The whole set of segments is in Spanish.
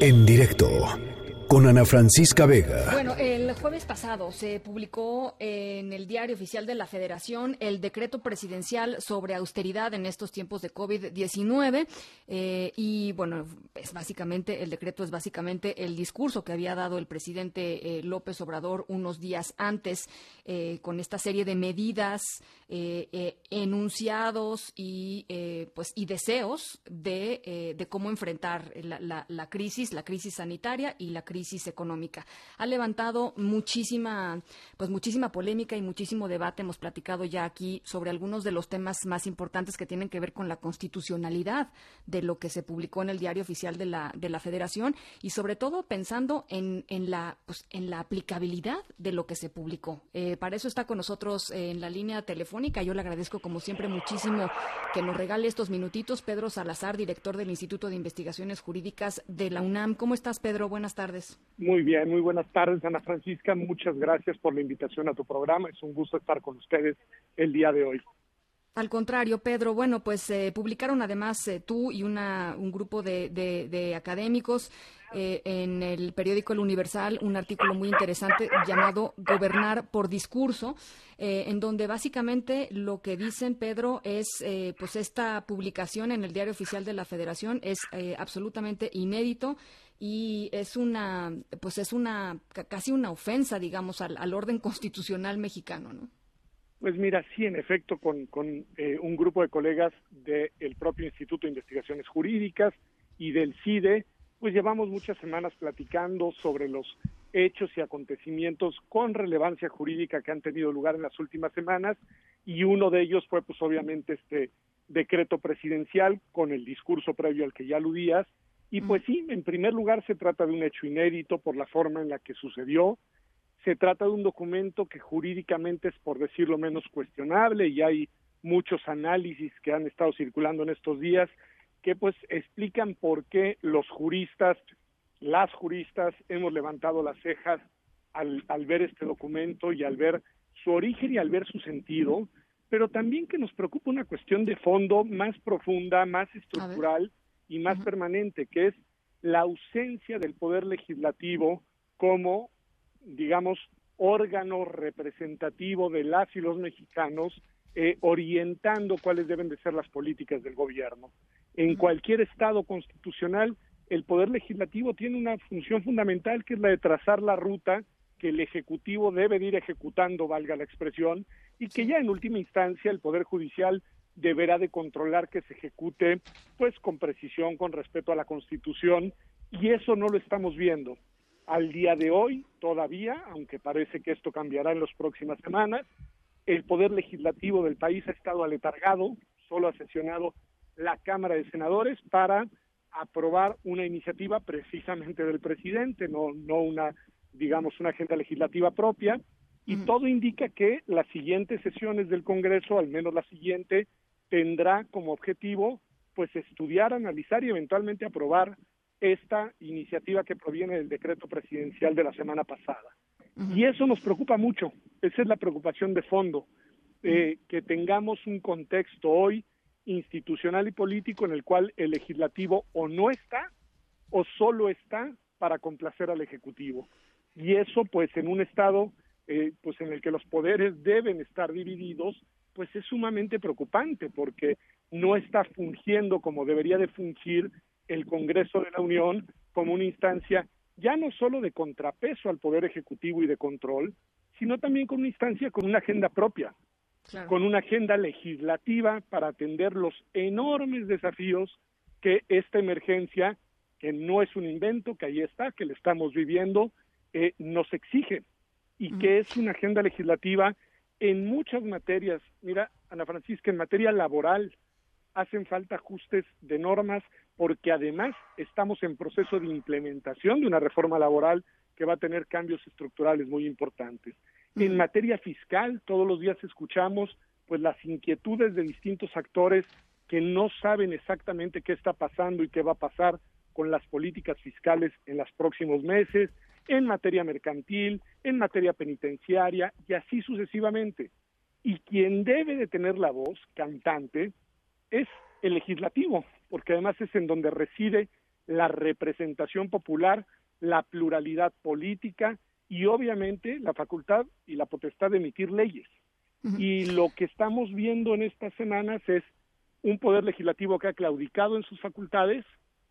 En directo con Ana Francisca Vega. Bueno, el jueves pasado se publicó en el Diario Oficial de la Federación el decreto presidencial sobre austeridad en estos tiempos de COVID-19 eh, y bueno, es básicamente el decreto es básicamente el discurso que había dado el presidente eh, López Obrador unos días antes eh, con esta serie de medidas enunciados y pues y deseos de, cómo enfrentar la, la crisis, la crisis sanitaria y la crisis crisis económica. Ha levantado muchísima, pues muchísima polémica y muchísimo debate. Hemos platicado ya aquí sobre algunos de los temas más importantes que tienen que ver con la constitucionalidad de lo que se publicó en el diario oficial de la, de la Federación y sobre todo pensando en, en la, pues, en la aplicabilidad de lo que se publicó. Eh, para eso está con nosotros en la línea telefónica. Yo le agradezco como siempre muchísimo que nos regale estos minutitos. Pedro Salazar, director del Instituto de Investigaciones Jurídicas de la UNAM. ¿Cómo estás, Pedro? Buenas tardes. Muy bien, muy buenas tardes, Ana Francisca. Muchas gracias por la invitación a tu programa. Es un gusto estar con ustedes el día de hoy. Al contrario, Pedro, bueno, pues eh, publicaron además eh, tú y una, un grupo de, académicos eh, en el periódico El Universal un artículo muy interesante llamado Gobernar por Discurso, en donde básicamente lo que dicen, Pedro, es pues esta publicación en el Diario Oficial de la Federación es absolutamente inédito y es una, pues es una, casi una ofensa, digamos, al, orden constitucional mexicano, ¿no? Pues mira, sí, en efecto, con, con eh, un grupo de colegas del propio Instituto de Investigaciones Jurídicas y del CIDE, pues llevamos muchas semanas platicando sobre los hechos y acontecimientos con relevancia jurídica que han tenido lugar en las últimas semanas y uno de ellos fue pues obviamente este decreto presidencial con el discurso previo al que ya aludías y pues sí, en primer lugar se trata de un hecho inédito por la forma en la que sucedió. Se trata de un documento que jurídicamente es, por decirlo menos, cuestionable y hay muchos análisis que han estado circulando en estos días que pues explican por qué los juristas, las juristas, hemos levantado las cejas al, al ver este documento y al ver su origen y al ver su sentido, pero también que nos preocupa una cuestión de fondo más profunda, más estructural y más permanente, que es la ausencia del poder legislativo como, digamos, órgano representativo de las y los mexicanos, eh, orientando cuáles deben de ser las políticas del gobierno. En cualquier Estado constitucional, el poder legislativo tiene una función fundamental que es la de trazar la ruta que el Ejecutivo debe de ir ejecutando, valga la expresión, y que ya en última instancia el Poder Judicial deberá de controlar que se ejecute pues con precisión, con respeto a la Constitución y eso no lo estamos viendo. Al día de hoy, todavía, aunque parece que esto cambiará en las próximas semanas, el poder legislativo del país ha estado aletargado, solo ha sesionado la Cámara de Senadores para aprobar una iniciativa precisamente del presidente, no, no una, digamos, una agenda legislativa propia, y todo indica que las siguientes sesiones del Congreso, al menos la siguiente, tendrá como objetivo pues estudiar, analizar y eventualmente aprobar esta iniciativa que proviene del decreto presidencial de la semana pasada. Y eso nos preocupa mucho, esa es la preocupación de fondo, eh, que tengamos un contexto hoy institucional y político en el cual el legislativo o no está o solo está para complacer al ejecutivo. Y eso pues en un estado eh, pues en el que los poderes deben estar divididos, pues es sumamente preocupante porque no está fungiendo como debería de fungir el Congreso de la Unión como una instancia ya no solo de contrapeso al Poder Ejecutivo y de control, sino también con una instancia con una agenda propia, con una agenda legislativa para atender los enormes desafíos que esta emergencia, que no es un invento, que ahí está, que le estamos viviendo, eh, nos exige y que es una agenda legislativa en muchas materias. Mira, Ana Francisca, en materia laboral hacen falta ajustes de normas porque además estamos en proceso de implementación de una reforma laboral que va a tener cambios estructurales muy importantes. En materia fiscal, todos los días escuchamos pues las inquietudes de distintos actores que no saben exactamente qué está pasando y qué va a pasar con las políticas fiscales en los próximos meses en materia mercantil, en materia penitenciaria y así sucesivamente. Y quien debe de tener la voz cantante es el legislativo, porque además es en donde reside la representación popular, la pluralidad política y obviamente la facultad y la potestad de emitir leyes. Y lo que estamos viendo en estas semanas es un poder legislativo que ha claudicado en sus facultades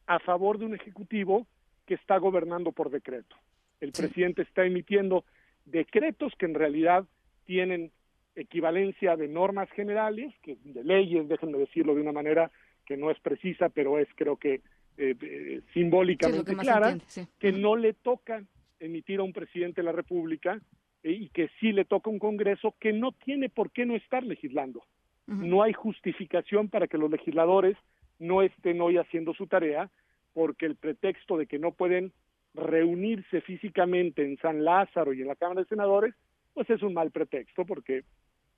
a favor de un ejecutivo que está gobernando por decreto. El presidente está emitiendo decretos que en realidad tienen equivalencia de normas generales, que de leyes, déjenme decirlo de una manera que no es precisa, pero es creo que eh, eh, simbólicamente clara, que no le toca emitir a un presidente de la República eh, y que sí le toca a un Congreso que no tiene por qué no estar legislando. No hay justificación para que los legisladores no estén hoy haciendo su tarea porque el pretexto de que no pueden reunirse físicamente en San Lázaro y en la Cámara de Senadores, pues es un mal pretexto porque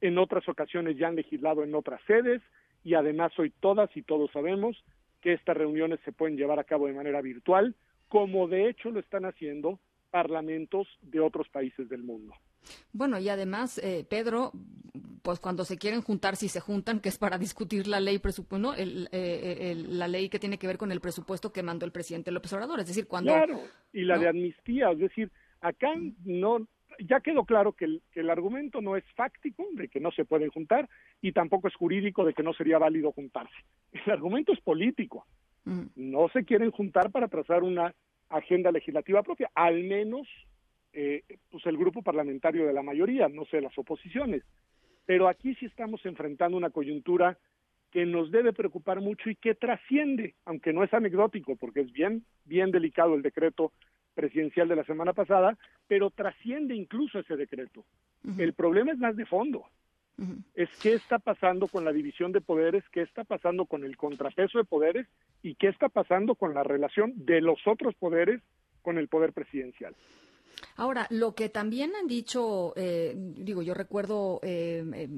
en otras ocasiones ya han legislado en otras sedes y además hoy todas y todos sabemos que estas reuniones se pueden llevar a cabo de manera virtual, como de hecho lo están haciendo parlamentos de otros países del mundo. Bueno, y además, eh, Pedro, pues cuando se quieren juntar, si se juntan, que es para discutir la ley presupuesto, eh, eh, la ley que tiene que ver con el presupuesto que mandó el presidente López Obrador, es decir, cuando claro, y la de amnistía, es decir, acá no ya quedó claro que el, que el argumento no es fáctico de que no se pueden juntar y tampoco es jurídico de que no sería válido juntarse. El argumento es político. No se quieren juntar para trazar una agenda legislativa propia, al menos eh, pues el grupo parlamentario de la mayoría, no sé, las oposiciones. Pero aquí sí estamos enfrentando una coyuntura que nos debe preocupar mucho y que trasciende, aunque no es anecdótico, porque es bien, bien delicado el decreto presidencial de la semana pasada, pero trasciende incluso ese decreto. El problema es más de fondo. Es qué está pasando con la división de poderes, qué está pasando con el contrapeso de poderes y qué está pasando con la relación de los otros poderes con el poder presidencial. Ahora, lo que también han dicho, eh, digo, yo recuerdo eh, eh,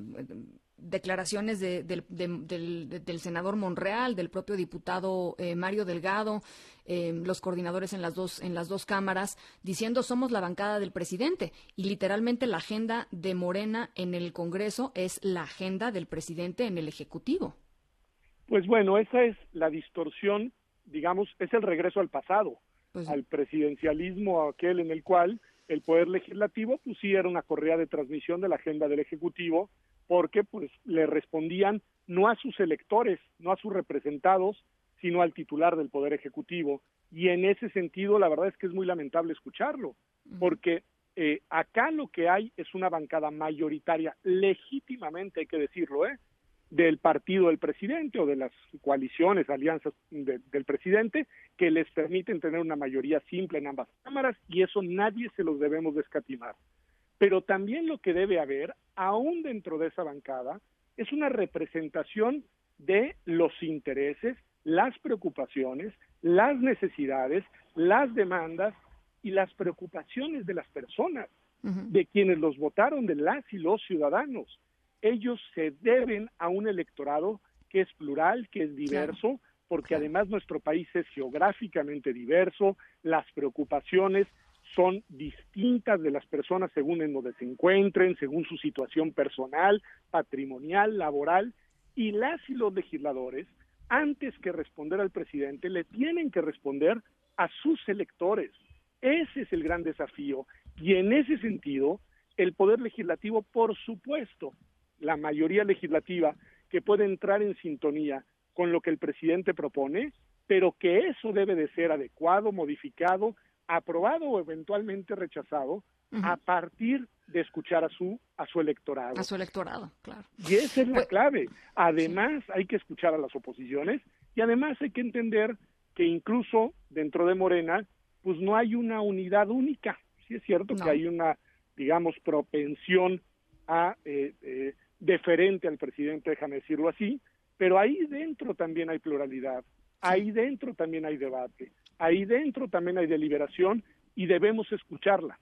declaraciones del, senador Monreal, del propio diputado Mario Delgado, los coordinadores en las dos en las dos cámaras, diciendo somos la bancada del presidente y literalmente la agenda de Morena en el Congreso es la agenda del presidente en el Ejecutivo. Pues bueno, esa es la distorsión, digamos, es el regreso al pasado. Pues al presidencialismo aquel en el cual el poder legislativo pues sí era una correa de transmisión de la agenda del ejecutivo porque pues le respondían no a sus electores, no a sus representados, sino al titular del poder ejecutivo y en ese sentido la verdad es que es muy lamentable escucharlo porque eh, acá lo que hay es una bancada mayoritaria legítimamente hay que decirlo, ¿eh? del partido del presidente o de las coaliciones, alianzas del presidente, que les permiten tener una mayoría simple en ambas cámaras y eso nadie se los debemos descatimar. Pero también lo que debe haber, aún dentro de esa bancada, es una representación de los intereses, las preocupaciones, las necesidades, las demandas y las preocupaciones de las personas, de quienes los votaron, de las y los ciudadanos. Ellos se deben a un electorado que es plural, que es diverso, porque además nuestro país es geográficamente diverso, las preocupaciones son distintas de las personas según en donde se encuentren, según su situación personal, patrimonial, laboral, y las y los legisladores, antes que responder al presidente, le tienen que responder a sus electores. Ese es el gran desafío. Y en ese sentido, el Poder Legislativo, por supuesto, la mayoría legislativa que puede entrar en sintonía con lo que el presidente propone, pero que eso debe de ser adecuado, modificado, aprobado o eventualmente rechazado a partir de escuchar a su a su electorado. A su electorado, claro. Y esa es la pues, clave. Además, hay que escuchar a las oposiciones y además hay que entender que incluso dentro de Morena, pues no hay una unidad única. Sí es cierto que hay una, digamos, propensión a eh, eh, deferente al presidente, déjame decirlo así, pero ahí dentro también hay pluralidad, ahí dentro también hay debate, ahí dentro también hay deliberación y debemos escucharla,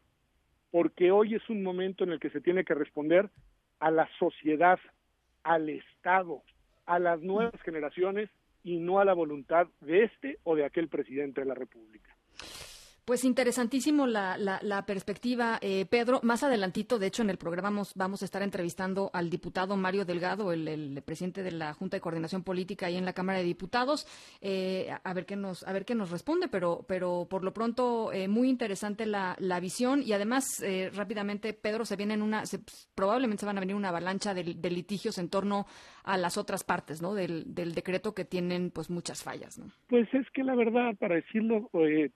porque hoy es un momento en el que se tiene que responder a la sociedad, al Estado, a las nuevas generaciones y no a la voluntad de este o de aquel presidente de la República. Pues interesantísimo la, la, perspectiva, eh, Pedro. Más adelantito, de hecho, en el programa vamos, vamos, a estar entrevistando al diputado Mario Delgado, el, presidente de la Junta de Coordinación Política ahí en la Cámara de Diputados, eh, a ver qué nos a ver qué nos responde. Pero, pero por lo pronto eh, muy interesante la, la, visión y además rápidamente, Pedro, se viene en una, probablemente se van a venir una avalancha de, litigios en torno a las otras partes, ¿no? Del, del decreto que tienen, pues muchas fallas, ¿no? Pues es que la verdad, para decirlo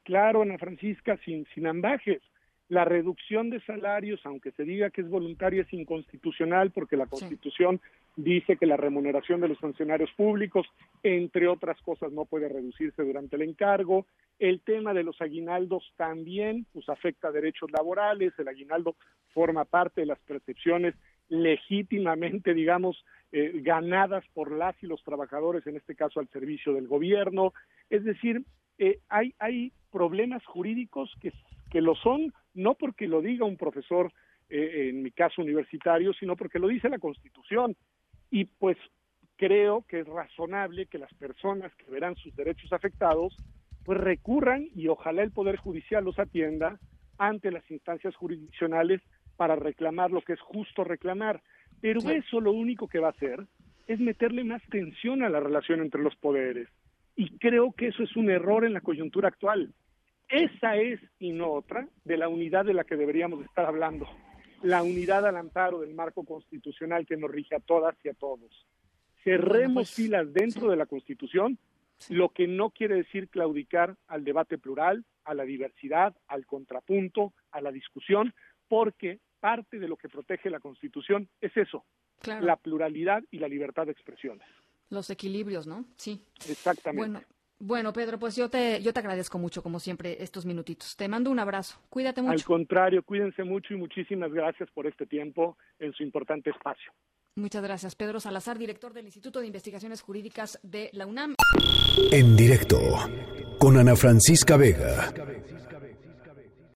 claro, Ana Francisca Francisca sin, sin ambajes. La reducción de salarios, aunque se diga que es voluntaria, es inconstitucional porque la Constitución dice que la remuneración de los funcionarios públicos, entre otras cosas, no puede reducirse durante el encargo. El tema de los aguinaldos también pues, afecta a derechos laborales. El aguinaldo forma parte de las percepciones legítimamente, digamos, eh, ganadas por las y los trabajadores, en este caso al servicio del gobierno. Es decir, eh, hay, hay problemas jurídicos que, que lo son no porque lo diga un profesor, eh, en mi caso universitario, sino porque lo dice la Constitución. Y pues creo que es razonable que las personas que verán sus derechos afectados, pues recurran y ojalá el Poder Judicial los atienda ante las instancias jurisdiccionales para reclamar lo que es justo reclamar. Pero eso lo único que va a hacer es meterle más tensión a la relación entre los poderes. Y creo que eso es un error en la coyuntura actual. Esa es, y no otra, de la unidad de la que deberíamos estar hablando. La unidad al amparo del marco constitucional que nos rige a todas y a todos. Cerremos pues, filas dentro de la Constitución, lo que no quiere decir claudicar al debate plural, a la diversidad, al contrapunto, a la discusión, porque parte de lo que protege la Constitución es eso, la pluralidad y la libertad de expresiones. Los equilibrios, ¿no? Sí. Exactamente. Bueno, bueno, Pedro, pues yo te, yo te agradezco mucho, como siempre, estos minutitos. Te mando un abrazo. Cuídate mucho. Al contrario, cuídense mucho y muchísimas gracias por este tiempo en su importante espacio. Muchas gracias. Pedro Salazar, director del Instituto de Investigaciones Jurídicas de la UNAM. En directo, con Ana Francisca Vega.